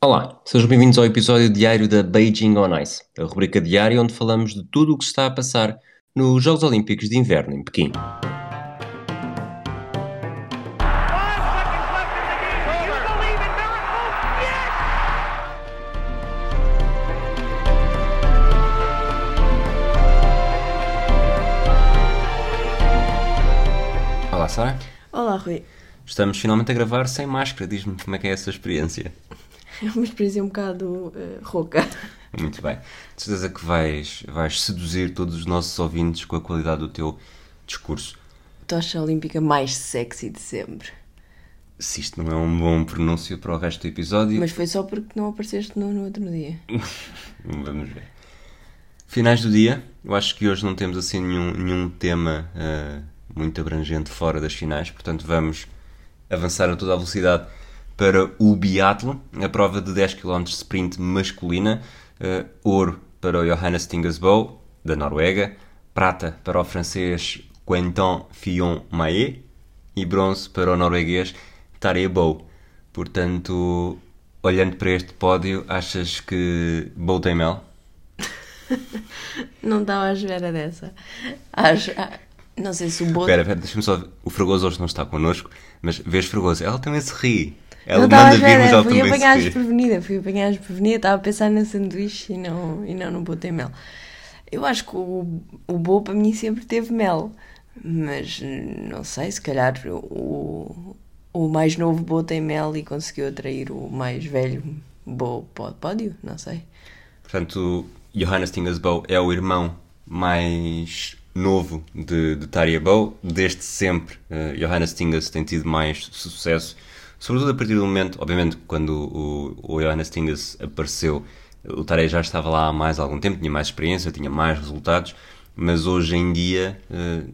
Olá, sejam bem-vindos ao episódio diário da Beijing on Ice, a rubrica diária onde falamos de tudo o que se está a passar nos Jogos Olímpicos de Inverno em Pequim. Olá, Sara. Olá, Rui. Estamos finalmente a gravar sem máscara. Diz-me como é que é essa experiência. É uma experiência um bocado eh, rouca. Muito bem. De certeza que vais, vais seduzir todos os nossos ouvintes com a qualidade do teu discurso. Tocha olímpica mais sexy de sempre. Se isto não é um bom pronúncio para o resto do episódio, Mas foi só porque não apareceste no, no outro dia. Vamos ver. Finais do dia. Eu acho que hoje não temos assim nenhum, nenhum tema eh, muito abrangente fora das finais, portanto vamos avançar a toda a velocidade para o biatlo, a prova de 10 km de sprint masculina, eh, ouro para o Johannes Tingesbo, da Noruega, prata para o francês Quentin Fillon-Maé e bronze para o norueguês Tarjei Bow. Portanto, olhando para este pódio, achas que tem mel? Não estava à espera dessa. Acho, não sei se o Boto. Espera, espera, deixa-me só. O Fragoso hoje não está connosco, mas vês Fragoso, ela também se ri. Ela Não manda vir, mas fui apanhar desprevenida. Fui apanhar desprevenida. Estava a pensar no sanduíche e não, e não no boto em mel. Eu acho que o, o bolo para mim sempre teve mel. Mas não sei, se calhar o, o mais novo boto em mel e conseguiu atrair o mais velho bolo para o pódio. Não sei. Portanto, Johannes Tingesbo é o irmão mais novo de, de Tarja Bow. Desde sempre, eh, Johannes Tinges tem tido mais sucesso, sobretudo a partir do momento, obviamente, quando o, o Johannes Tinges apareceu, o Tarja já estava lá há mais algum tempo, tinha mais experiência, tinha mais resultados, mas hoje em dia eh,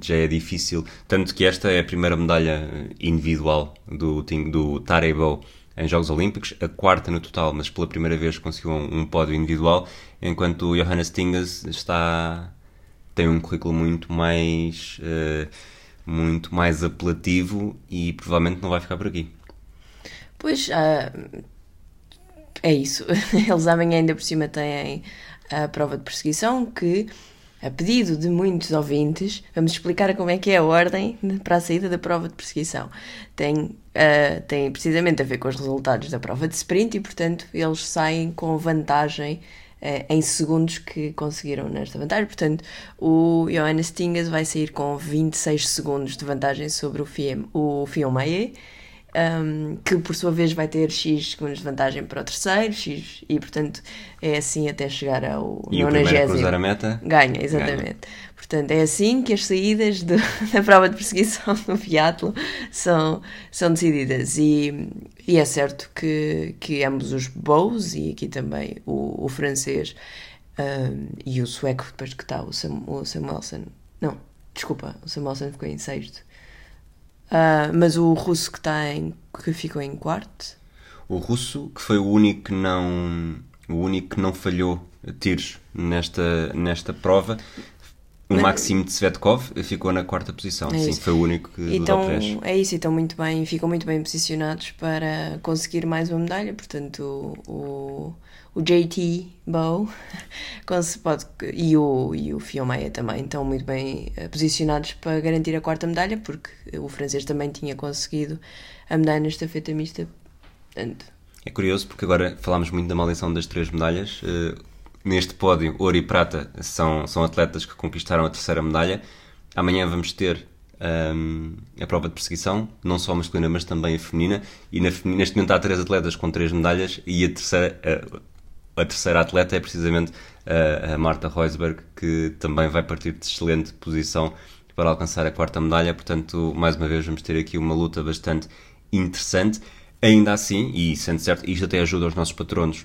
já é difícil. Tanto que esta é a primeira medalha eh, individual do, do Tarjei Bow em Jogos Olímpicos, a quarta no total, mas pela primeira vez conseguiu um, um pódio individual, enquanto o Johannes Tinges está tem um currículo muito mais eh, muito mais apelativo e provavelmente não vai ficar por aqui. Pois, ah, é isso. Eles amanhã ainda por cima têm a prova de perseguição que, a pedido de muitos ouvintes, vamos explicar como é que é a ordem para a saída da prova de perseguição. Tem, ah, tem precisamente a ver com os resultados da prova de sprint e, portanto, eles saem com vantagem em segundos que conseguiram nesta vantagem. Portanto, o Johannes Tingas vai sair com 26 segundos de vantagem sobre o Fiem, o um, que por sua vez vai ter X segundos de vantagem para o terceiro, X, e portanto é assim até chegar ao E o primeiro a 90. cruzar a meta Ganha, exatamente. Portanto, é assim que as saídas do- da prova de perseguição no Fiatlo são, são decididas. E, e é certo que, que ambos os Bows, e aqui também o, o francês hum, e o sueco, depois que está o, Sam, o Samuelson. Não, desculpa, o Samuelson ficou em sexto. Ah, mas o russo que, está em, que ficou em quarto. O russo, que foi o único que não, o único que não falhou tiros nesta, nesta prova, o Mas- Maxim Tsvetkov ficou na quarta posição. É Sim, foi o único que Então, top 10. é isso, e estão muito bem, ficam muito bem posicionados para conseguir mais uma medalha. Portanto, o, o JT Bow pode, e o, e o Fiomaia também estão muito bem eh, posicionados para garantir a quarta medalha, porque o francês também tinha conseguido a medalha na estafeta mista. Portanto, É curioso porque agora falámos muito da maldição das três medalhas. Eh, neste pódio, ouro e prata são, são atletas que conquistaram a terceira medalha. Amanhã vamos ter ahm, a prova de perseguição, não só a masculina, mas também a feminina. E na neste momento há três atletas com três medalhas e a terceira, a, terceira atleta é precisamente a, a Marta Reusberg, que também vai partir de excelente posição para alcançar a quarta medalha. Portanto, mais uma vez, vamos ter aqui uma luta bastante interessante. Ainda assim, e sendo certo, isto até ajuda os nossos patronos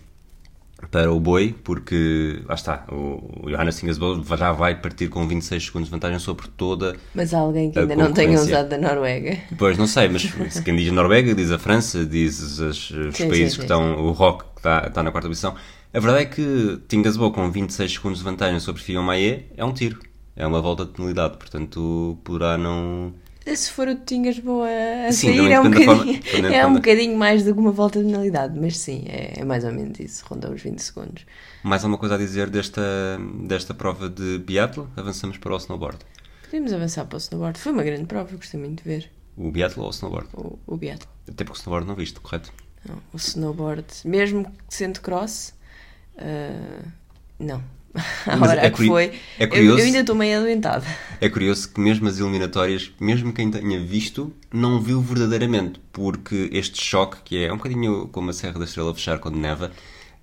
para o boi, porque lá está, o Johannes Tingesbo já vai partir com 26 segundos de vantagem sobre toda. mas há alguém que ainda não tenha usado da Noruega. Pois não sei, mas quem diz Noruega, diz a França, diz os, os Sim, países sim, que estão, o Rock que está, está na quarta posição. A verdade é que Tingesbo com 26 segundos de vantagem sobre Fillon Maé é um tiro, é uma volta de penalidade, portanto poderá não. Se for o Tingas boa a Sim, sair, é um, bocadinho, forma- é um bocadinho mais do que uma volta de penalidade, mas sim, é, é mais ou menos isso, ronda os 20 segundos. Mais alguma coisa a dizer desta, desta prova de biatlo? Avançamos para o snowboard. Podemos avançar para o snowboard. Foi uma grande prova, gostei muito de ver O biatlo ou o snowboard? o, o biatlo. Até porque o snowboard não viste, correto? Não, o snowboard, mesmo sendo cross, ah, não. A Mas hora é que foi, é eu- curioso- eu, ainda estou meio adoentada. É curioso que mesmo as eliminatórias, mesmo quem tenha visto, não viu verdadeiramente, porque este choque, que é um bocadinho como a Serra da Estrela fechar quando neva,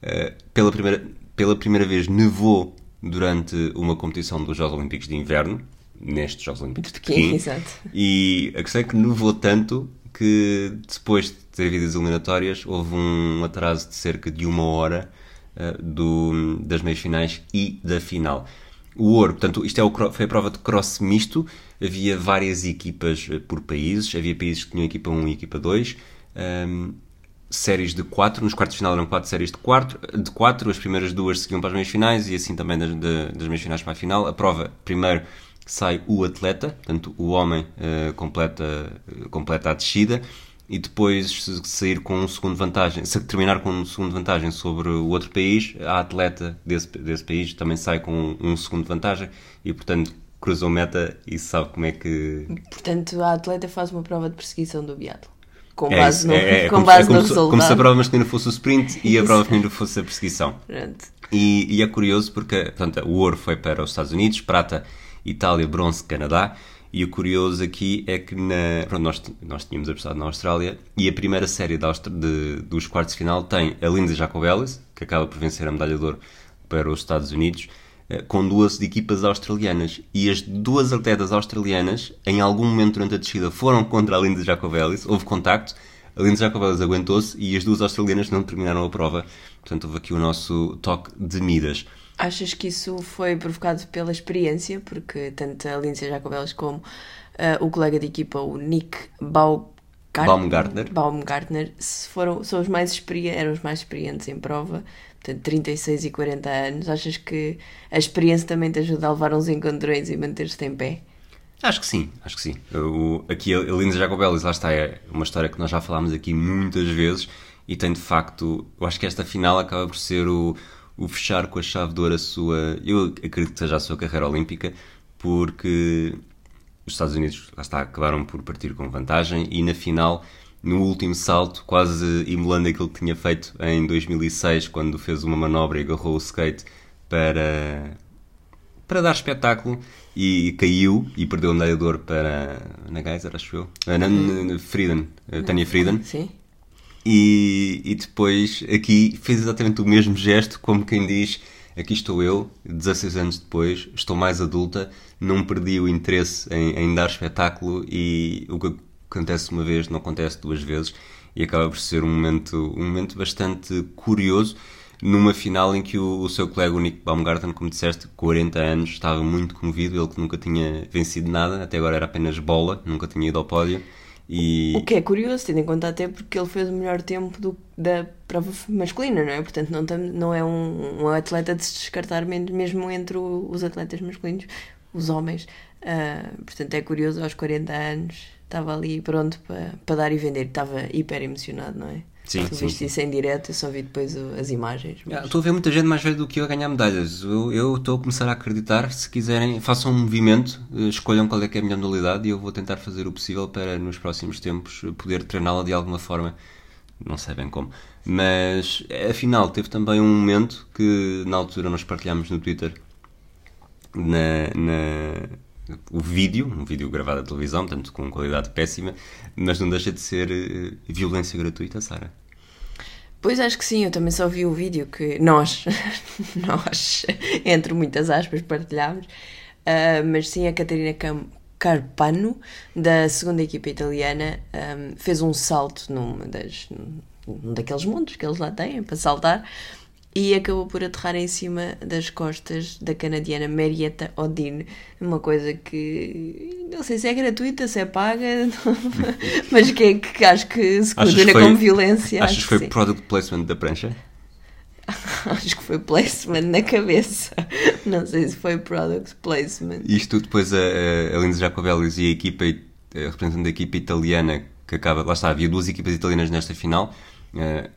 eh, pela, primeira, pela primeira vez nevou durante uma competição dos Jogos Olímpicos de Inverno, nestes Jogos Olímpicos de Pequim, Pequim, exato. e a questão é que nevou tanto que depois de ter havido as eliminatórias houve um atraso de cerca de uma hora eh, do, das meias finais e da final. O ouro, portanto, isto é o, foi a prova de cross misto, havia várias equipas eh, por países, havia países que tinham equipa 1 e equipa 2, ehm, séries de 4, nos quartos de final eram 4 séries de 4, de quatro, as primeiras duas seguiam para as meias finais e assim também das, das meias finais para a final. A prova, primeiro sai o atleta, portanto o homem eh, completa, completa a descida e depois sair com um segundo vantagem, se terminar com um segundo vantagem sobre o outro país, a atleta desse, desse país também sai com um segundo vantagem e portanto cruzou meta e sabe como é que Portanto, a atleta faz uma prova de perseguição do biatlo. Com é base isso, no, é- é com como, base é como no se, resultado. como se a prova masculina fosse o sprint e a prova feminina fosse a perseguição. E, e é curioso porque portanto, o ouro foi para os Estados Unidos, prata, Itália, bronze, Canadá. E o curioso aqui é que na, pronto, nós, nós tínhamos apostado na Austrália e a primeira série da Austra- de- dos quartos de final tem a Lindsay Jacobellis, que acaba por vencer a medalha de ouro para os Estados Unidos, eh, com duas equipas australianas. E as duas atletas australianas, em algum momento durante a descida, foram contra a Lindsay Jacobellis, houve contacto, a Lindsay Jacobellis aguentou-se e as duas australianas não terminaram a prova. Portanto, houve aqui o nosso toque de Midas. Achas que isso foi provocado pela experiência? Porque tanto a Lindsay Jacobellis como ah, o colega de equipa, o Nick Baumgartner, Baumgartner. Baumgartner, foram, são os mais eram os mais experientes em prova, portanto 36 e 40 anos. Achas que a experiência também te ajuda a levar uns encontrões e manter-te em pé? Acho que sim, acho que sim. O, aqui a Linda Jacobellis, lá está, é uma história que nós já falámos aqui muitas vezes e tem de facto, eu acho que esta final acaba por ser o, o fechar com a chave de ouro a sua, eu acredito que seja a sua carreira olímpica, porque os Estados Unidos, lá está, acabaram por partir com vantagem e na final, no último salto, quase emulando aquilo que tinha feito em 2006, quando fez uma manobra e agarrou o skate para, para dar espetáculo e caiu e perdeu a medalha de ouro para na Geyser, acho eu. Ah, Na, na, na Frieden, Tânia Frieden. Sim. E, e depois aqui fez exatamente o mesmo gesto, como quem diz: Aqui estou eu, 16 anos depois, estou mais adulta, não perdi o interesse em, em dar espetáculo e o que acontece uma vez não acontece duas vezes. E acaba por ser um momento, um momento bastante curioso numa final em que o, o seu colega, o Nick Baumgarten, como disseste, 40 anos, estava muito comovido, ele que nunca tinha vencido nada, até agora era apenas bola, nunca tinha ido ao pódio. E... O que é curioso, tendo em conta até porque ele fez o melhor tempo do- da prova masculina, não é? Portanto, não, não é um, um atleta de se descartar mesmo entre os atletas masculinos, os homens. Ah, portanto, é curioso, aos 40 anos, estava ali pronto para, para dar e vender. Estava hiper emocionado, não é? Sim, tu sim, viste sim. isso em direto, eu só vi depois o- as imagens. Ah, mas- Estou a ver muita gente mais velha do que eu a ganhar medalhas. Eu eu estou a começar a acreditar. Se quiserem, façam um movimento, eh, escolham qual é que é a minha modalidade e eu vou tentar fazer o possível para, nos próximos tempos, poder treiná-la de alguma forma. Não sei bem como. Mas, afinal, teve também um momento que, na altura, nós partilhámos no Twitter na, na- o vídeo, um vídeo gravado à televisão, portanto com qualidade péssima, mas não deixa de ser eh, violência gratuita, Sara. Pois acho que sim, eu também só vi o vídeo que nós, nós, entre muitas aspas, partilhámos. Ah, mas sim, a Catarina Cam- Carpano, da segunda equipa italiana, ahm, fez um salto numa das, num daqueles montes que eles lá têm para saltar e acabou por aterrar em cima das costas da canadiana Marietta Odin. Uma coisa que não sei se é gratuita, se é paga, mas que, é que acho que se coordena como violência. Achas acho que foi sim. product placement da prancha? Acho que foi placement na cabeça. Não sei se foi product placement. Isto depois a, a, a Lindsay Jacobellis e a equipa eh, representando a equipa italiana, que acaba. Lá está, havia duas equipas italianas nesta final. Eh,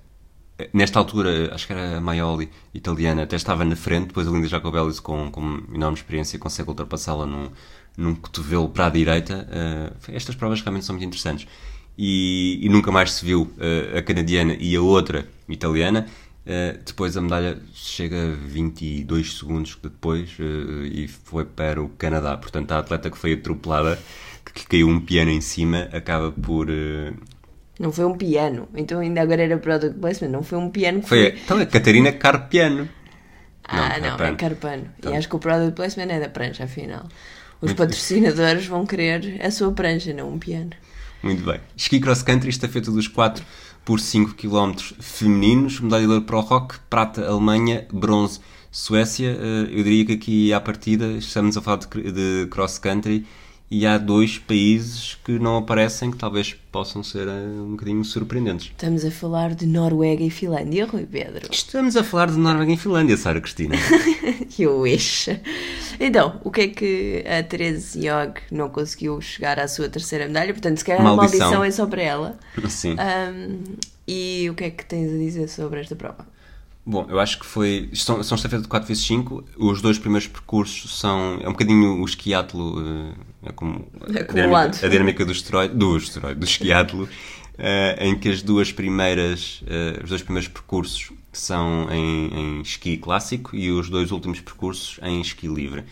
Nesta altura, acho que era a Maioli, italiana, até estava na frente, depois a Linda Jacobellis, com, com enorme experiência, consegue ultrapassá-la num, num cotovelo para a direita. Eh, estas provas realmente são muito interessantes. E, e nunca mais se viu eh, a canadiana e a outra italiana. Eh, depois a medalha chega 22 segundos depois e foi para o Canadá. Portanto, a atleta que foi atropelada, que caiu um piano em cima, acaba por. Não foi um piano. Então ainda agora era product placement. Não foi um piano que foi a, então, a Catarina Carpiano. Ah, Não, não, é Carpano. Então- E acho que o product placement é da prancha, afinal. Os patrocinadores vão querer a sua prancha, não um piano. Muito bem. Ski cross country, estafeta dos 4 por 5 km femininos, medalha de ouro para o rock, prata Alemanha, bronze Suécia. Eh, Eu diria que aqui à partida estamos a falar de cross country e há dois países que não aparecem que talvez possam ser eh, um bocadinho surpreendentes. Estamos a falar de Noruega e Finlândia, Rui Pedro. Estamos a falar de Noruega e Finlândia, Sara Cristina. Eu wish. Então, o que é que a Therese Yog não conseguiu chegar à sua terceira medalha? Portanto, se calhar a Maldição. maldição é só para ela. Sim. Ahm, e o que é que tens a dizer sobre esta prova? Bom, eu acho que foi. São, são estafeta de 4x5. Os dois primeiros percursos são. É um bocadinho o esquiatlo. eh, É como. a Acumulado. dinâmica- A dinâmica do esteroide. Do esteroide, do esquiatlo. eh, em que as duas primeiras. eh, os dois primeiros percursos são em, em esqui clássico e os dois últimos percursos em esqui livre.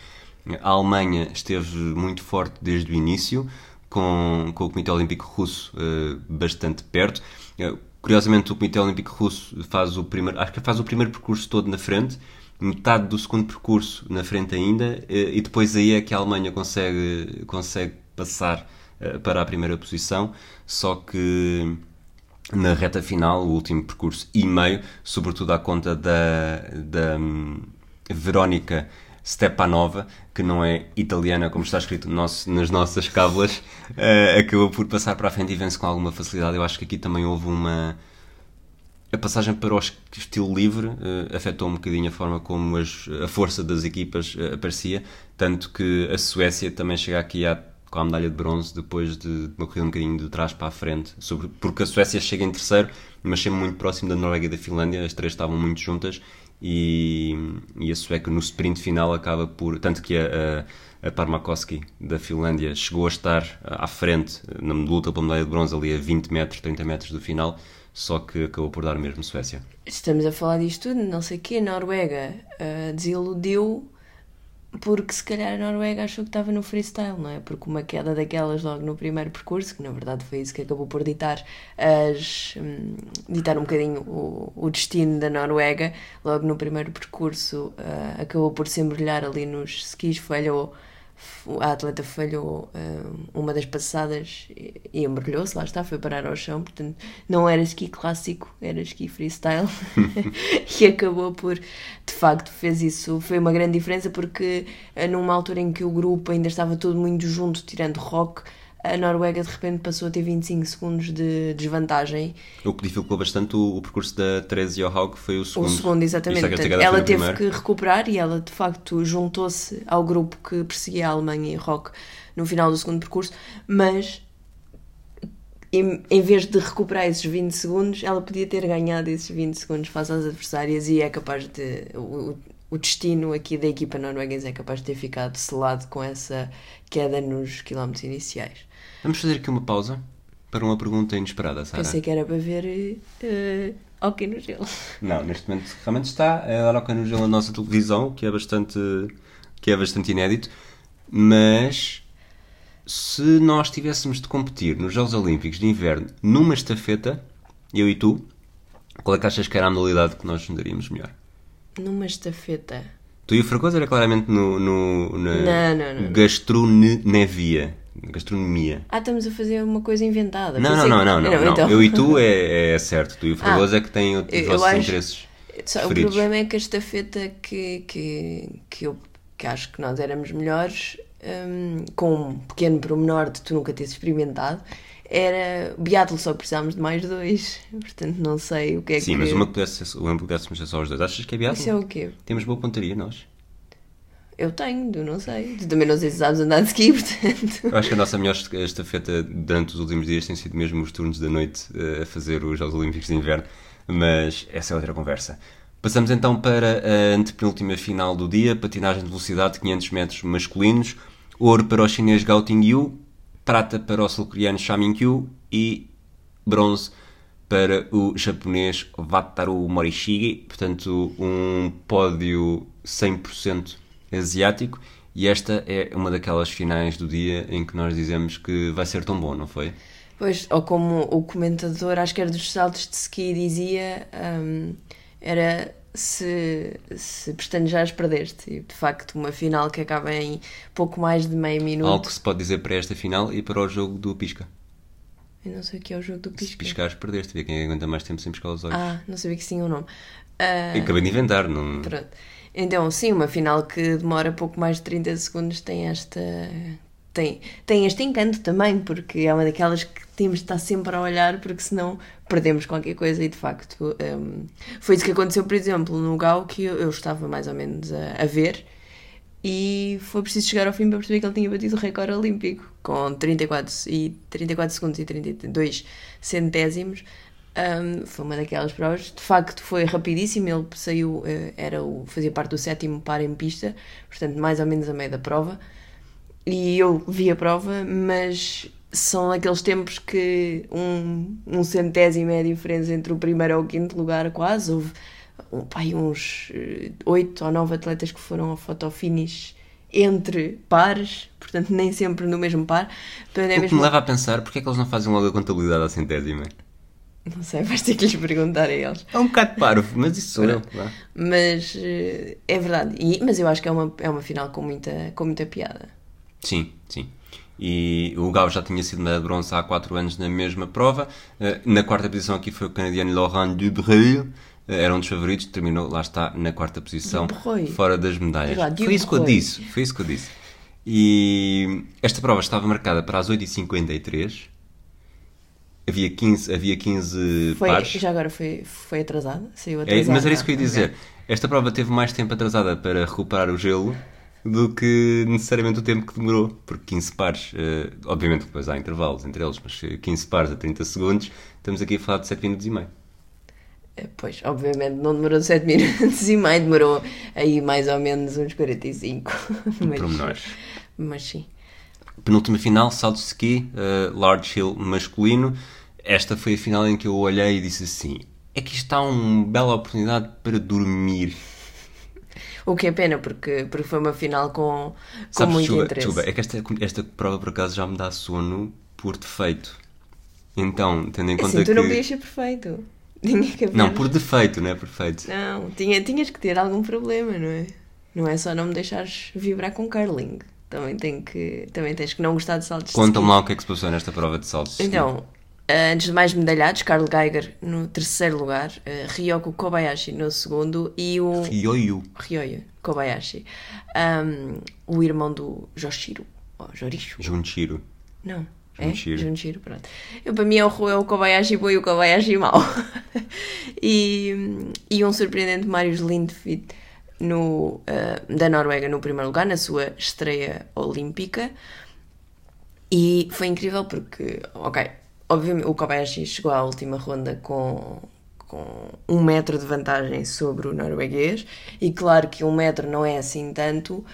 A Alemanha esteve muito forte desde o início, com, com o Comitê Olímpico Russo eh, bastante perto. Eh, curiosamente, o Comitê Olímpico Russo faz o primeiro, acho que faz o primeiro percurso todo na frente, metade do segundo percurso na frente ainda, eh, e depois aí é que a Alemanha consegue, consegue passar eh, para a primeira posição, só que na reta final, o último percurso e meio, sobretudo à conta da, da hum, Verónica Stepanova, que não é italiana, como está escrito no nosso- nas nossas cábulas, eh, acabou por passar para a frente e vence com alguma facilidade. Eu acho que aqui também houve uma. A passagem para o est- estilo livre eh, afetou um bocadinho a forma como as- a força das equipas eh, aparecia, tanto que a Suécia também chega aqui à- com a medalha de bronze depois de uma corrida um bocadinho de trás para a frente, sobre, porque a Suécia chega em terceiro, mas sempre muito próximo da Noruega e da Finlândia, as três estavam muito juntas e, e a Sueca no sprint final acaba por. Tanto que a, a, a Parmakoski da Finlândia chegou a estar à frente na luta pela medalha de bronze ali a 20 metros, 30 metros do final, só que acabou por dar mesmo Suécia. Estamos a falar disto tudo, não sei o quê. Noruega ah, desiludiu porque se calhar a Noruega achou que estava no freestyle, não é? Porque uma queda daquelas logo no primeiro percurso, que na verdade foi isso que acabou por ditar as hum, ditar um bocadinho o, o destino da Noruega, logo no primeiro percurso ah, acabou por se embrulhar ali nos skis, falhou a atleta falhou ah, uma das passadas e, e embrulhou-se, lá está, foi parar ao chão, portanto não era esqui clássico, era esqui freestyle. E acabou por, de facto, fez isso, foi uma grande diferença porque ah, numa altura em que o grupo ainda estava todo muito junto, tirando rock, a Noruega de repente passou a ter 25 segundos de desvantagem O que dificultou bastante o, o percurso da Therese Johaug foi o segundo. o segundo, exatamente. É a Portanto, ela teve primeiro. que recuperar e ela, de facto, juntou-se ao grupo que perseguia a Alemanha e Rock no final do segundo percurso, mas em, em vez de recuperar esses 20 segundos, ela podia ter ganhado esses 20 segundos face às adversárias e é capaz de. O, o destino aqui da equipa norueguesa é capaz de ter ficado selado com essa queda nos quilómetros iniciais. Vamos fazer aqui uma pausa para uma pergunta inesperada, Sara. Pensei que era para ver uh, hockey no gelo. Não, neste momento realmente está a dar cano no gelo na nossa televisão, que é bastante, que é bastante inédito, mas se nós tivéssemos de competir nos Jogos Olímpicos de Inverno numa estafeta, eu e tu, qual é que achas que era a modalidade que nós nos daríamos melhor? Numa estafeta. Tu e o Fragoso era claramente no, no, na Não, não, não. gastronomia. Gastronomia. Ah, estamos a fazer uma coisa inventada. Não, não, não, não, não, não. então. Eu e tu é, é certo. Tu e o Fragoso é que têm os vossos acho- interesses. Só, o problema é que a estafeta que, que, que eu que acho que nós éramos melhores, hum, com um pequeno pormenor de tu nunca teres experimentado, era biatlo, só precisávamos de mais dois. Portanto, não sei o que é Sim, que. mas uma que pudesse ser, uma que pudéssemos ser só os dois. Achas que é viável? Isso é o quê? Temos boa pontaria, nós. Eu tenho, tu não sei. Tu também não sei se sabes andar de ski, portanto. Eu acho que a nossa melhor estafeta durante os últimos dias tem sido mesmo os turnos da noite eh, a fazer os Jogos Olímpicos de Inverno, mas essa é outra conversa. Passamos então para a antepenúltima final do dia, patinagem de velocidade de 500 metros masculinos, ouro para o chinês Gao Tingyu, prata para o sul-coreano Sha Min-kyu e bronze para o japonês Wataru Morishige, portanto um pódio 100% asiático e esta é uma daquelas finais do dia em que nós dizemos que vai ser tão bom, não foi? Pois, ou como o comentador, acho que era dos saltos de ski, dizia, hum, era se, se pestanejares, perdeste. E de facto, uma final que acaba em pouco mais de meio minuto. Algo que se pode dizer para esta final e para o jogo do Pisca. Eu não sei o que é o jogo do Se pisca. piscares, perdeste. Vê quem aguenta mais tempo sem piscar os olhos. Ah, não sabia que tinha um nome. Ah, Eu acabei de inventar, não... Pronto. Então, sim, uma final que demora pouco mais de 30 segundos tem esta. Tem, tem este encanto também, porque é uma daquelas que temos de estar sempre a olhar, porque senão perdemos qualquer coisa. E de facto, hum, foi isso que aconteceu, por exemplo, no Gal, que eu, eu estava mais ou menos a, a ver, e foi preciso chegar ao fim para perceber que ele tinha batido o recorde olímpico, com 34, e 34 segundos e 32 centésimos. Um, foi uma daquelas provas. De facto, foi rapidíssimo. Ele saiu, eh, era o, fazia parte do sétimo par em pista, portanto, mais ou menos a meio da prova. E eu vi a prova, mas são aqueles tempos que um, um centésimo é a diferença entre o primeiro e o quinto lugar, quase. Houve um, pai, uns eh, oito ou nove atletas que foram ao fotofinish entre pares, portanto, nem sempre no mesmo par. Portanto, é O que mesmo- me leva a pensar, porque é que eles não fazem logo a contabilidade à centésima? Não sei, vais ter que lhes perguntar a eles. É um bocado parvo, mas isso sou eu. Mas eh, é verdade. E- mas eu acho que é uma, é uma final com muita, com muita piada. Sim, sim. E o Gao já tinha sido medalha de bronze há 4 anos na mesma prova. Eh, Na quarta posição aqui foi o canadiano Laurent Dubreuil. Eh, Era um dos favoritos, terminou, lá está, na quarta posição, fora das medalhas. Lá, Foi isso que eu disse, foi isso que eu disse. E esta prova estava marcada para as 8h53. Havia 15, havia 15 Foi, pares. já agora foi, foi atrasada? Saiu É, atrasada. mas era isso que eu ia dizer. Esta prova teve mais tempo atrasada para recuperar o gelo do que necessariamente o tempo que demorou. Porque 15 pares, eh, obviamente depois há intervalos entre eles, mas eh, 15 pares a 30 segundos, estamos aqui a falar de 7 minutos e meio. Eh, Pois, obviamente não demorou 7 minutos e meio, demorou aí mais ou menos uns 45. Mas, Pormenores. mas sim. Penúltima final, salto de ski, eh, large hill masculino. Esta foi a final em que eu olhei e disse assim: é que isto está uma bela oportunidade para dormir. O que é pena, porque, porque foi uma final com, com Sabes, muito Chuba, interesse. Chuba, é que esta, esta prova por acaso já me dá sono por defeito. Então, tendo em conta assim, tu que. não podias ser perfeito. Tinha que haver... Não, por defeito, não é perfeito. Não, tinha, tinhas que ter algum problema, não é? Não é só não me deixares vibrar com curling. Também, tem que, também tens que não gostar de saltos de Conta-me lá o que é que se passou nesta prova de saltos. Então, antes de mais medalhados, Carl Geiger no terceiro lugar, eh, Ryoko Kobayashi no segundo e o Ryoyu. Ryoyo Kobayashi, Ahm, o irmão do Joshiro, ou Jorisho. Junchiro. Não. Junichiro. É? Junichiro, pronto. Eu, para mim é o, é o Kobayashi bom e o Kobayashi mau. e, e um surpreendente Marius Lindvik no, ah, da Noruega no primeiro lugar, na sua estreia olímpica. E foi incrível porque, ok, obviamente o Kobayashi chegou à última ronda com, com um metro de vantagem sobre o norueguês. E claro que um metro não é assim tanto,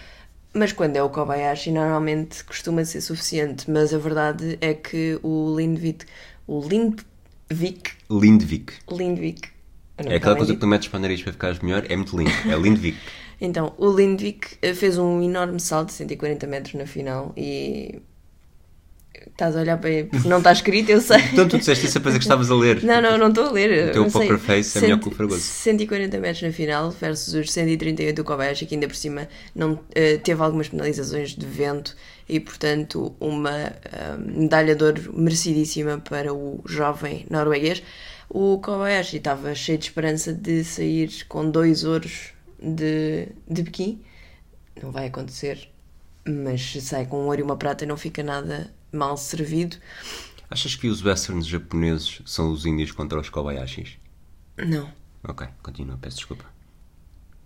mas quando é o Kobayashi normalmente costuma ser suficiente. Mas a verdade é que o Lindvik, o Lindvik, Lindvik. Lindvik, não É aquela falo coisa que tu metes para o nariz para ficares melhor. É muito lindo. É Lindvik. Então, o Lindvik eh, fez um enorme salto de 140 metros na final e. Estás a olhar para ele porque não está escrito, eu sei. então tu disseste isso a pensar que estavas a ler. Não, não, não estou a ler. O teu poker face é melhor que o fragoso. 140 metros na final versus os 138 do Kobayashi, que ainda por cima não, eh, teve algumas penalizações de vento e, portanto, uma ah, medalha de ouro merecidíssima para o jovem norueguês. O Kobayashi estava cheio de esperança de sair com dois ouros de, de Pequim. Não vai acontecer, mas se sai com um ouro e uma prata não fica nada mal servido. Achas que os westerns japoneses são os índios contra os Kobayashis? Não. Ok, continua, peço desculpa.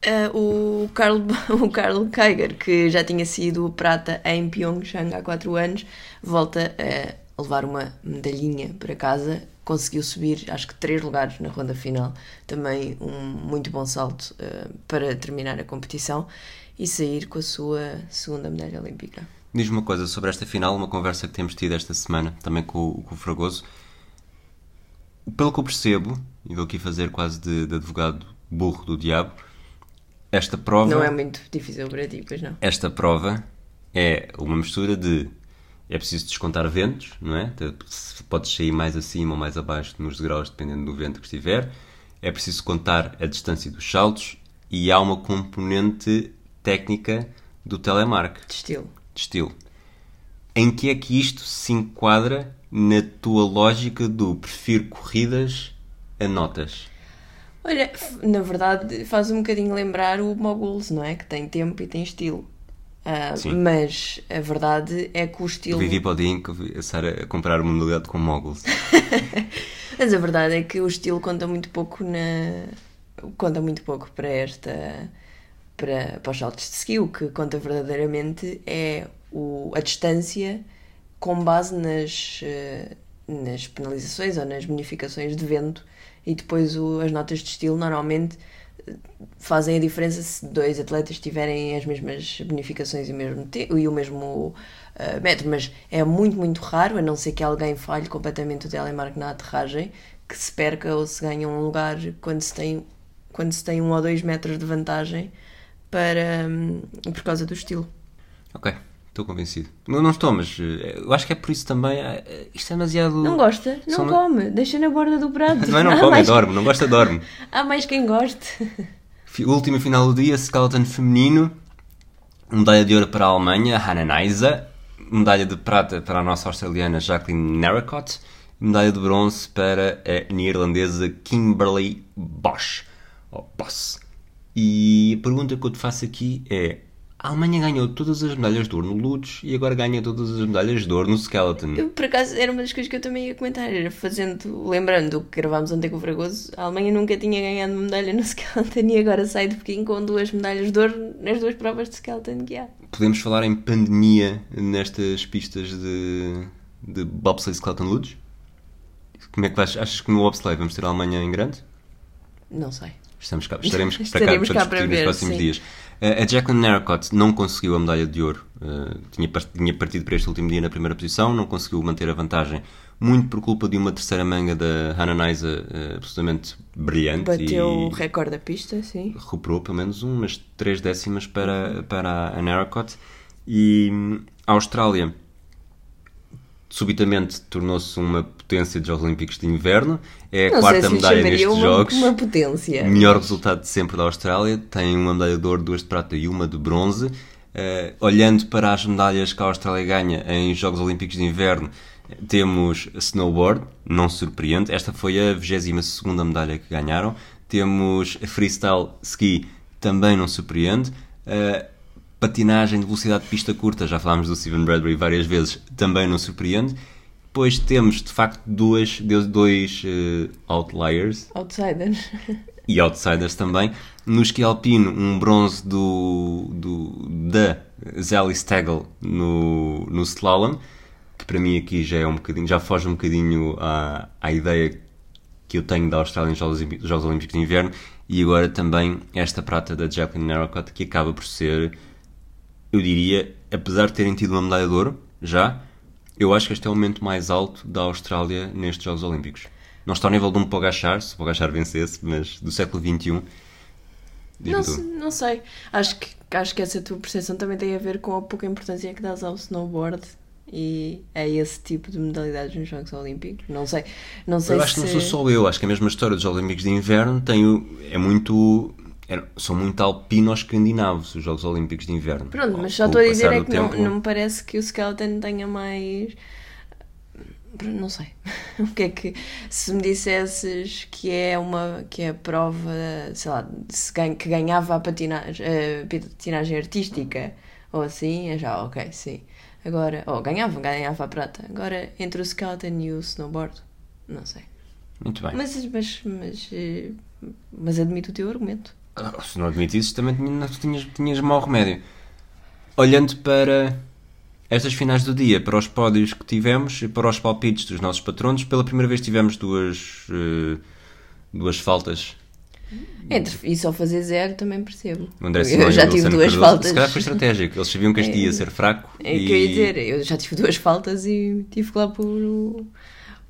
Ah, o Carl, o Carl Geiger, que já tinha sido prata em Pyeongchang há 4 anos, volta a levar uma medalhinha para casa. Conseguiu subir, acho que, 3 lugares na ronda final. Também um muito bom salto ah, para terminar a competição e sair com a sua segunda medalha olímpica. Diz-me uma coisa sobre esta final, uma conversa que temos tido esta semana, também com, o- com o Fragoso. Pelo que eu percebo, e vou aqui fazer quase de, de advogado burro do diabo, esta prova, Não é muito difícil para ti, pois não? esta prova é uma mistura de é preciso descontar ventos, não é? Te- Podes sair mais acima ou mais abaixo nos degraus, dependendo do vento que estiver. É preciso contar a distância dos saltos e há uma componente técnica do telemark De estilo. De estilo. Em que é que isto se enquadra na tua lógica do prefiro corridas a notas? Olha, na verdade faz um bocadinho lembrar o Moguls, não é? Que tem tempo e tem estilo. Sim. mas a verdade é que o estilo. vivi para o dia em que eu vi a Sara a comprar uma modalidade com moguls. Mas a verdade é que o estilo conta muito pouco na. conta muito pouco para esta. Para, para os saltos de ski. O que conta verdadeiramente é o, a distância com base nas, eh, nas penalizações ou nas bonificações de vento e depois o- as notas de estilo normalmente eh, fazem a diferença se dois atletas tiverem as mesmas bonificações e o mesmo, e o mesmo eh, metro, mas é muito, muito raro, a não ser que alguém falhe completamente o telemark na aterragem, que se perca ou se ganha um lugar quando se tem, quando se tem um ou dois metros de vantagem para, hum, por causa do estilo. Ok, estou convencido. Não, não estou, mas eh, eu acho que é por isso também. eh, Isto é demasiado. Não gosta? Não São- come, deixa na borda do prato. Também não come, mais- dorme. Não gosta, dorme. Há mais quem goste. Última final do dia, skeleton feminino. Medalha de ouro para a Alemanha, Hannah Neisa. Medalha de prata para a nossa australiana Jacqueline Narracott. Medalha de bronze para a neerlandesa Kimberly Bosch. Ou Boss. E a pergunta que eu te faço aqui é: a Alemanha ganhou todas as medalhas de ouro no Lutz e agora ganha todas as medalhas de ouro no skeleton. Eu, por acaso, era uma das coisas que eu também ia comentar, era fazendo, lembrando o que gravámos ontem com o Fragoso, a Alemanha nunca tinha ganhado uma medalha no skeleton e agora sai de Pequim com duas medalhas de ouro nas duas provas de skeleton que há. Podemos falar em pandemia nestas pistas de, de bobsleigh skeleton Lutz? Como é que vais? Achas que no bobsleigh vamos ter a Alemanha em grande? Não sei. Estamos cá, estaremos, Estaremos para cá, para para discutir ver, nos próximos sim. dias. Uh, a Jacqueline Narracott não conseguiu a medalha de ouro. Uh, tinha, tinha partido para este último dia na primeira posição, não conseguiu manter a vantagem, muito por culpa de uma terceira manga da Hannah Neisa uh, absolutamente brilhante. Bateu o recorde da pista, sim. recuperou pelo menos umas três décimas para, para a Narracott. E hum, a Austrália subitamente tornou-se uma potência de Jogos Olímpicos de Inverno. É a Não quarta medalha nestes uma, Jogos. uma potência. Melhor resultado de sempre da Austrália. Tem uma medalha de ouro, duas de prata e uma de bronze. Eh, olhando para as medalhas que a Austrália ganha em Jogos Olímpicos de Inverno, temos snowboard, não surpreende. Esta foi a 22 medalha que ganharam. Temos freestyle ski, também não surpreende. Eh, patinagem de velocidade de pista curta, já falámos do Steven Bradbury várias vezes, também não surpreende. Depois temos, de facto, duas, dois eh, outliers Outsiders. e outsiders também. No esqui alpino, um bronze do, do, da Zelly Stagel no, no slalom, que para mim aqui já é um bocadinho, já foge um bocadinho à, à ideia que eu tenho da Austrália nos Jogos, Olímpicos- Jogos Olímpicos de Inverno, e agora também esta prata da Jacqueline Narracott, que acaba por ser, eu diria, apesar de terem tido uma medalha de ouro, já, eu acho que este é o momento mais alto da Austrália nestes Jogos Olímpicos. Não está ao nível de um Pogachar, se o Pogachar vencesse, mas do século XXI. Não, se- não sei. Acho que, acho que essa tua percepção também tem a ver com a pouca importância que dás ao snowboard e a esse tipo de modalidades nos Jogos Olímpicos. Não sei. Não sei Eu acho se... que não sou só eu, acho que a mesma história dos Jogos Olímpicos de Inverno tem é muito. É- são muito alpino-escandinavos os Jogos Olímpicos de Inverno. Pronto, mas só estou a dizer é que não, tempo- não me parece que o skeleton tenha mais. Não sei. O que é que. Se me dissesses que é uma. que é a prova, sei lá, que ganhava a patinagem, a patinagem artística ou assim, é já ok, sim. Agora. Oh, ganhava, ganhava a prata. Agora, entre o skeleton e o snowboard, não sei. Muito bem. Mas, mas, mas, eh, mas admito o teu argumento. Ah, Se não admitisses, também tinha- tinhas, tinhas mau remédio. Olhando para estas finais do dia, para os pódios que tivemos e para os palpites dos nossos patronos, pela primeira vez tivemos duas, eh, duas faltas. Entre e só fazer zero também percebo. André Simão eu já tive duas Cardoso. faltas. Se calhar foi estratégico. Eles sabiam que este ia ser fraco. É e que eu ia dizer, eu já tive duas faltas e tive que lá pôr o,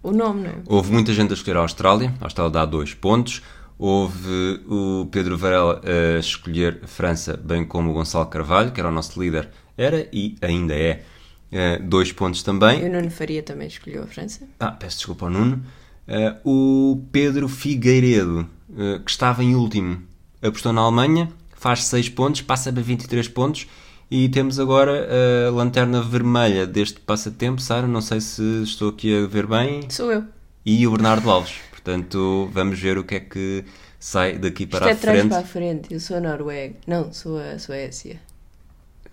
o nome, não é? Houve muita gente a escolher a Austrália. A Austrália dá dois pontos. Houve o Pedro Varela a escolher a França, bem como o Gonçalo Carvalho, que era o nosso líder. Era e ainda é. eh, dois pontos também. Eu não faria também escolheu a França. Ah, peço desculpa ao Nuno. Eh, o Pedro Figueiredo, eh, que estava em último, apostou na Alemanha, faz 6 pontos, passa para 23 pontos. E temos agora a lanterna vermelha deste passatempo, Sara. Não sei se estou aqui a ver bem. Sou eu. E o Bernardo Alves. Portanto, vamos ver o que é que sai daqui Isto para é a trás frente. para a frente. Eu sou a Noruega. Não, sou a Suécia.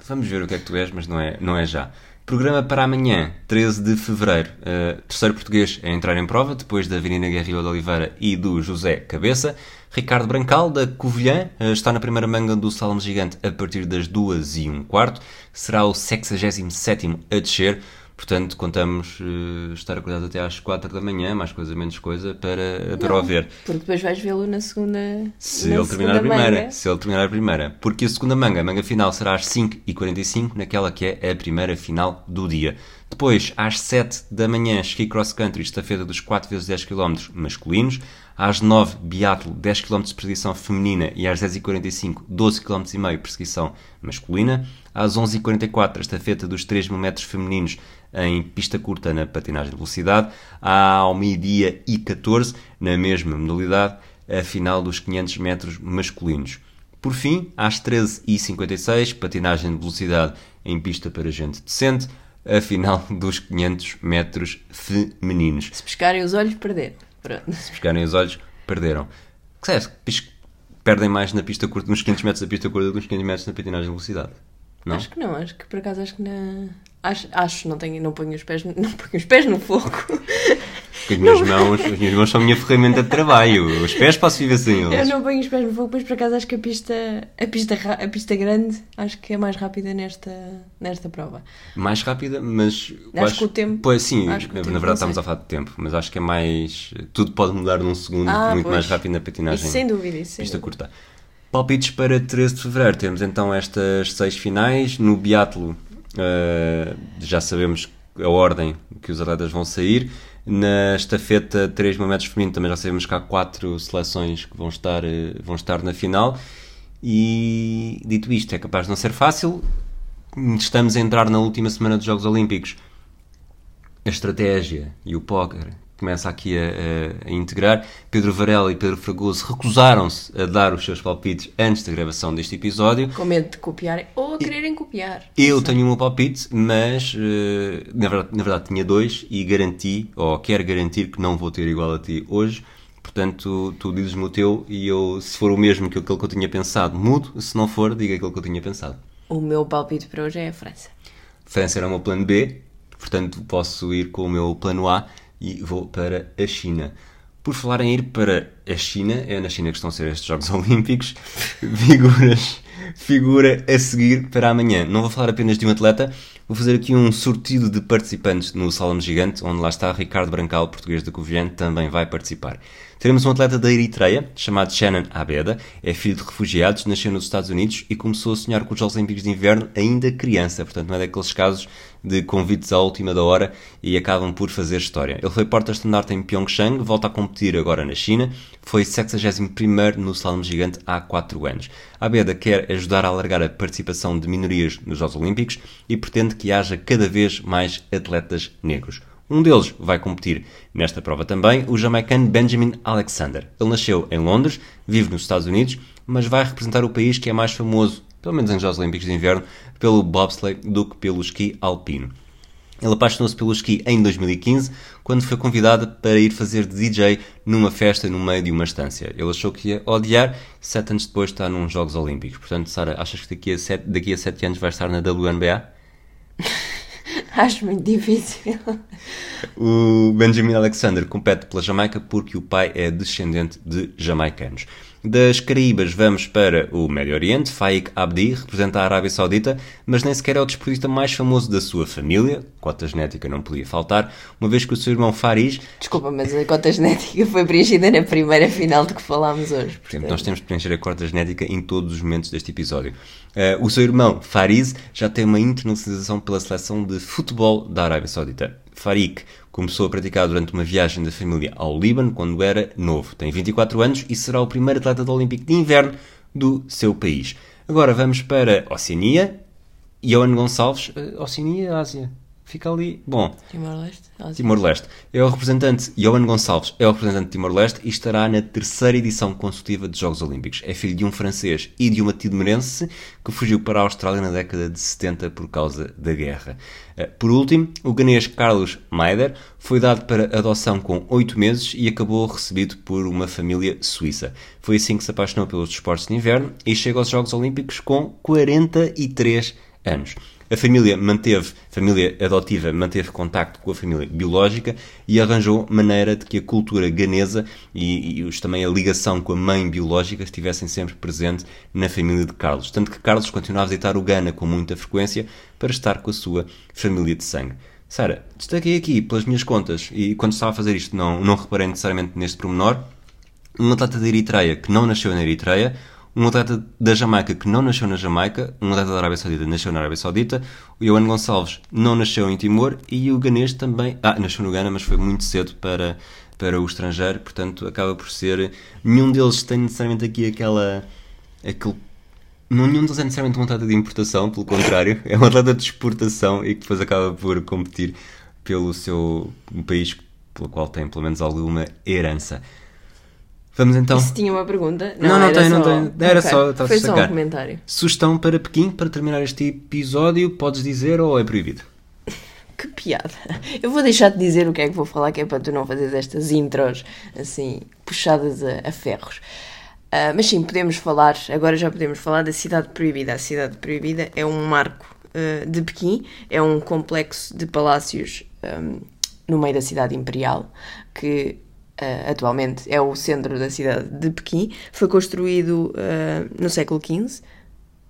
Vamos ver o que é que tu és, mas não é, não é já. Programa para amanhã, 13 de fevereiro. Uh, terceiro português a entrar em prova, depois da Avenida Guerrilha de Oliveira e do José Cabeça. Ricardo Brancal, da Covilhã, uh, está na primeira manga do Salão Gigante a partir das 2 e um quarto. Será o 67 a descer. Portanto, contamos uh, estar acordados até às 4 da manhã, mais coisa, menos coisa, para, para o ver. Porque depois vais vê-lo na segunda. Se na ele terminar a primeira. manga. Se ele terminar a primeira. Porque a segunda manga, a manga final, será às 5h45, naquela que é a primeira final do dia. Depois, às 7 da manhã, ski cross country, estafeta dos 4 vezes 10 km masculinos. Às 9, biatlo, 10 km de perseguição feminina. E às 10h45, 12 km e meio perseguição masculina. Às 11h44, a estafeta dos 3 mil metros femininos em pista curta na patinagem de velocidade. Ao meio-dia e 14, na mesma modalidade, a final dos 500 metros masculinos. Por fim, às 13h56, patinagem de velocidade em pista para gente decente, a final dos 500 metros femininos. Se pescarem os olhos, perder. Pronto. Se pescarem os olhos, perderam. Sabes, perdem mais na pista curta, nos 500 metros da pista curta do que nos 500 metros na patinagem de velocidade. Não? Acho que não, acho que por acaso acho que na. Acho, acho não, tenho, não ponho os pés, não ponho os pés no fogo. Porque as minhas mãos, as minhas mãos são a minha ferramenta de trabalho. Os pés posso viver sem Eu eles. não ponho os pés no fogo, pois por acaso acho que a pista, a pista, a pista grande acho que é mais rápida nesta, nesta prova. Mais rápida, mas. eu Acho que o tempo- Pois sim, acho na, verdade estamos a falar de tempo, mas acho que é mais. Tudo pode mudar num segundo, Ah, muito pois. mais rápido na patinagem. Isso sem dúvida, isso Pista dúvida. curta. Palpites para 13 de fevereiro. Temos então estas seis finais. No biatlo eh, já sabemos a ordem que os atletas vão sair. Na estafeta 3 mil metros feminino também já sabemos que há quatro seleções que vão estar, eh, vão estar na final. E dito isto, é capaz de não ser fácil. Estamos a entrar na última semana dos Jogos Olímpicos a estratégia e o póquer começa aqui a, a- a integrar. Pedro Varela e Pedro Fragoso recusaram-se a dar os seus palpites antes da gravação deste episódio. Com medo de copiarem ou a quererem copiar. Eu tenho o meu palpite, mas eh, na, verdade, na verdade tinha dois e garanti, ou quero garantir que não vou ter igual a ti hoje. Portanto, tu dizes-me o teu e eu, se for o mesmo que aquele que eu tinha pensado, mudo. Se não for, diga aquele que eu tinha pensado. O meu palpite para hoje é a França. França era o meu plano B, portanto posso ir com o meu plano A e vou para a China. Por falar em ir para a China, é na China que estão a ser estes Jogos Olímpicos, figuras, figura a seguir para amanhã. Não vou falar apenas de um atleta, vou fazer aqui um sortido de participantes no Salão Gigante, onde lá está Ricardo Brancal, português da Covilhã, também vai participar. Teremos um atleta da Eritreia, chamado Shannon Abeda, é filho de refugiados, nasceu nos Estados Unidos e começou a sonhar com os Jogos Olímpicos de Inverno ainda criança, portanto não é daqueles casos de convites à última da hora e acabam por fazer história. Ele foi porta-estandarte em Pyeongchang, volta a competir agora na China, foi 61º no slalom gigante há 4 anos. Abeda quer ajudar a alargar a participação de minorias nos Jogos Olímpicos e pretende que haja cada vez mais atletas negros. Um deles vai competir nesta prova também, o jamaicano Benjamin Alexander. Ele nasceu em Londres, vive nos Estados Unidos, mas vai representar o país que é mais famoso, pelo menos em Jogos Olímpicos de Inverno, pelo bobsleigh do que pelo esqui alpino. Ele apaixonou-se pelo esqui em 2015, quando foi convidado para ir fazer de DJ numa festa no meio de uma estância. Ele achou que ia odiar, sete anos depois está nos Jogos Olímpicos. Portanto, Sara, achas que daqui a, sete, daqui a sete anos vai estar na WNBA? Acho muito difícil. O Benjamin Alexander compete pela Jamaica porque o pai é descendente de jamaicanos. Das Caraíbas vamos para o Médio Oriente. Faik Abdi representa a Arábia Saudita, mas nem sequer é o desportista mais famoso da sua família. Cota genética não podia faltar, uma vez que o seu irmão Faris Desculpa, mas a cota genética foi preenchida na primeira final de que falámos hoje. Portanto, nós temos de preencher a cota genética em todos os momentos deste episódio. Eh, o seu irmão, Fariz, já tem uma internacionalização pela seleção de futebol da Arábia Saudita. Farik começou a praticar durante uma viagem da família ao Líbano quando era novo. Tem 24 anos e será o primeiro atleta do Olímpico de Inverno do seu país. Agora vamos para Oceania. Johan Gonçalves, eh, Oceania, Ásia. Fica ali. Bom, Timor-Leste? Timor-Leste. É o representante, Johan Gonçalves, é o representante de Timor-Leste e estará na terceira edição consecutiva dos Jogos Olímpicos. É filho de um francês e de uma timorense que fugiu para a Austrália na década de 70 por causa da guerra. Eh, Por último, o ganês Carlos Maider foi dado para adoção com 8 meses e acabou recebido por uma família suíça. Foi assim que se apaixonou pelos desportos de inverno e chega aos Jogos Olímpicos com 43 anos. A família manteve, família adotiva manteve contacto com a família biológica e arranjou maneira de que a cultura ganesa e, e os- também a ligação com a mãe biológica estivessem sempre presente na família de Carlos. Tanto que Carlos continuava a visitar o Ghana com muita frequência para estar com a sua família de sangue. Sara, destaquei aqui pelas minhas contas e quando estava a fazer isto não, não reparei necessariamente neste pormenor, um atleta da Eritreia que não nasceu na Eritreia, um atleta da Jamaica que não nasceu na Jamaica, um atleta da Arábia Saudita nasceu na Arábia Saudita, o Johan Gonçalves não nasceu em Timor e o ganês também, ah, nasceu no Ghana, mas foi muito cedo para, para o estrangeiro, portanto acaba por ser, nenhum deles tem necessariamente aqui aquela, aquele nenhum deles é necessariamente um atleta de importação, pelo contrário, é um atleta de exportação e que depois acaba por competir pelo seu país pelo qual tem pelo menos alguma herança. Vamos então. Isso tinha uma pergunta? Não, não tem, não só- tem. Era só- estava a Foi só um comentário. Sugestão para Pequim para terminar este episódio, podes dizer ou é proibido? Que piada. Eu vou deixar de dizer o que é que vou falar, que é para tu não fazeres estas intros assim, puxadas a, a ferros. Ah, mas sim, podemos falar, agora já podemos falar da Cidade Proibida. A Cidade Proibida é um marco ah, de Pequim, é um complexo de palácios ahm, no meio da cidade imperial, que ah, atualmente é o centro da cidade de Pequim. Foi construído ah, no século XV.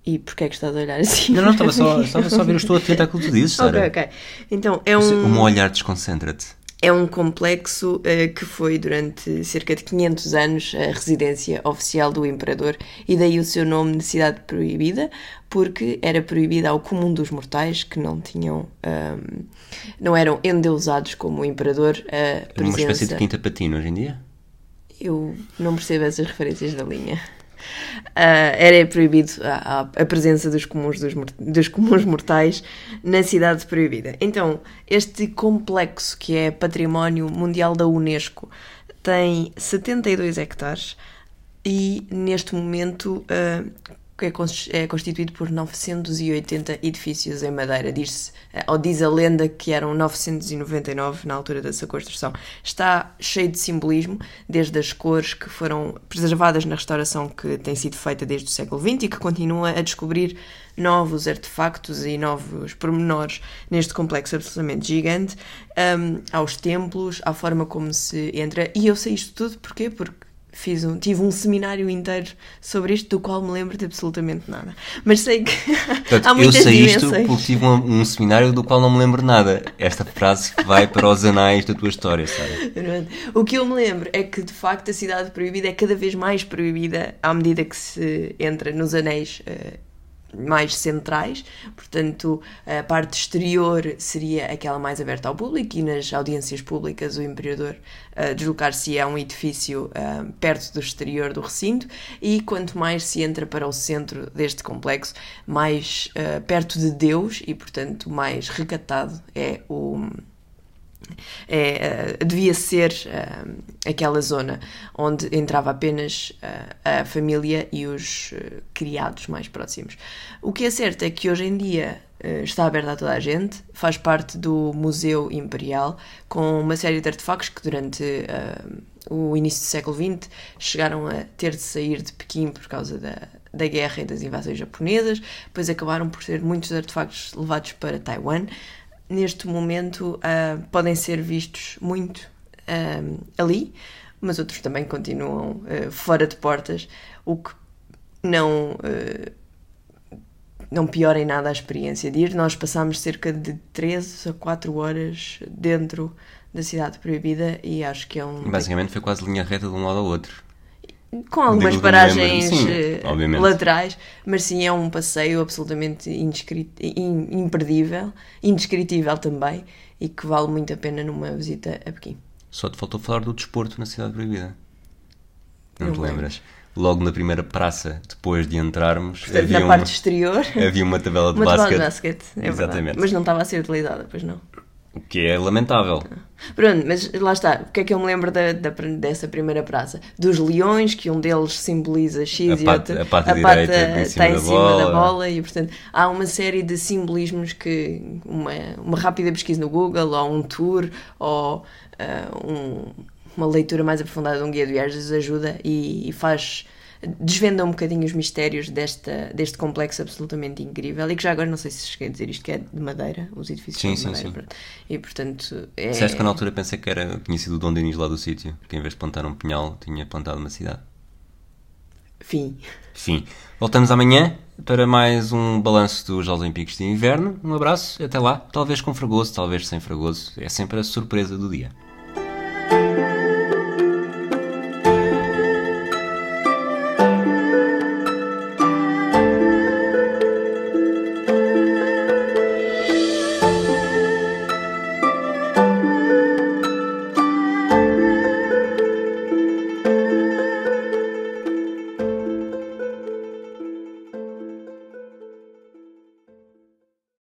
E porquê é que estás a olhar assim? Não, não, estava só, estava só a ver, estou atento àquilo que tu dizes, Ok, Sara. ok. Então, é O um, meu olhar desconcentra-te. É um complexo eh, que foi durante cerca de 500 anos a residência oficial do imperador e daí o seu nome de Cidade Proibida, porque era proibida ao comum dos mortais que não tinham, ahm, não eram endeusados como o imperador a Uma espécie de presença. quinta patina hoje em dia? Eu não percebo essas referências da linha. Ah, era proibido a, a- presença dos comuns, dos, dos comuns mortais na cidade proibida. Então, este complexo que é património mundial da Unesco tem 72 hectares e neste momento ah, é cons- é constituído por 980 edifícios em madeira. Diz-se, eh, ou diz a lenda que eram 999 na altura da sua construção. Está cheio de simbolismo, desde as cores que foram preservadas na restauração que tem sido feita desde o século XX e que continua a descobrir novos artefactos e novos pormenores neste complexo absolutamente gigante, hum, aos templos, à forma como se entra. E eu sei isto tudo porquê? Porque fiz um, tive um seminário inteiro sobre isto, do qual me lembro de absolutamente nada. Mas sei que Portanto, há eu muitas sei isto dimensões. porque tive um, um seminário do qual não me lembro nada. Esta frase vai para os anais da tua história, Sara. O que eu me lembro é que de facto a cidade proibida é cada vez mais proibida à medida que se entra nos anéis eh, mais centrais, portanto a parte exterior seria aquela mais aberta ao público e nas audiências públicas o imperador eh, deslocar-se a um edifício eh, perto do exterior do recinto e quanto mais se entra para o centro deste complexo, mais eh, perto de Deus e portanto mais recatado é o é, eh, devia ser eh, aquela zona onde entrava apenas eh, a família e os eh, criados mais próximos. O que é certo é que hoje em dia eh, está aberto a toda a gente, faz parte do Museu Imperial, com uma série de artefactos que durante o início do século XX chegaram a ter de sair de Pequim por causa da, da guerra e das invasões japonesas, depois acabaram por ser muitos artefactos levados para Taiwan neste momento ah, podem ser vistos muito ah, ali, mas outros também continuam eh, fora de portas, o que não, eh, não piora em nada a experiência de ir. Nós passámos cerca de 13 a 4 horas dentro da cidade proibida e acho que é um. Basicamente foi quase linha reta de um lado ao outro. Com algumas paragens sim, eh, laterais, mas sim é um passeio absolutamente imperdível, indescritível também, e que vale muito a pena numa visita a Pequim. Só te faltou falar do desporto na cidade proibida. Não, Não te lembras? Logo na primeira praça, depois de entrarmos, Portanto, havia na uma, parte exterior, havia uma tabela de uma tabela basquete. de basquete, é verdade. Exatamente. Mas não estava a ser utilizada, pois não. O que é lamentável. Pronto, mas lá está. O que é que eu me lembro da, da- dessa primeira praça? Dos leões, que um deles simboliza X A e pata- outro. a pata direita em está cima em da cima da bola. bola e, portanto, há uma série de simbolismos que uma, uma rápida pesquisa no Google, ou um tour, ou ah, um- uma leitura mais aprofundada de um guia de viagens ajuda e, e faz. Desvenda um bocadinho os mistérios desta, deste complexo absolutamente incrível e que já agora não sei se cheguei a dizer isto que é de madeira, os edifícios Sim, são de sim, madeira. sim. E portanto é, Disseste que na altura pensei que era, tinha sido o Dom Dinis lá do sítio, que em vez de plantar um pinhal, tinha plantado uma cidade. fim. Enfim, voltamos amanhã para mais um balanço dos Jogos Olímpicos de Inverno. Um abraço, até lá. Talvez com fragoso, talvez sem fragoso. É sempre a surpresa do dia.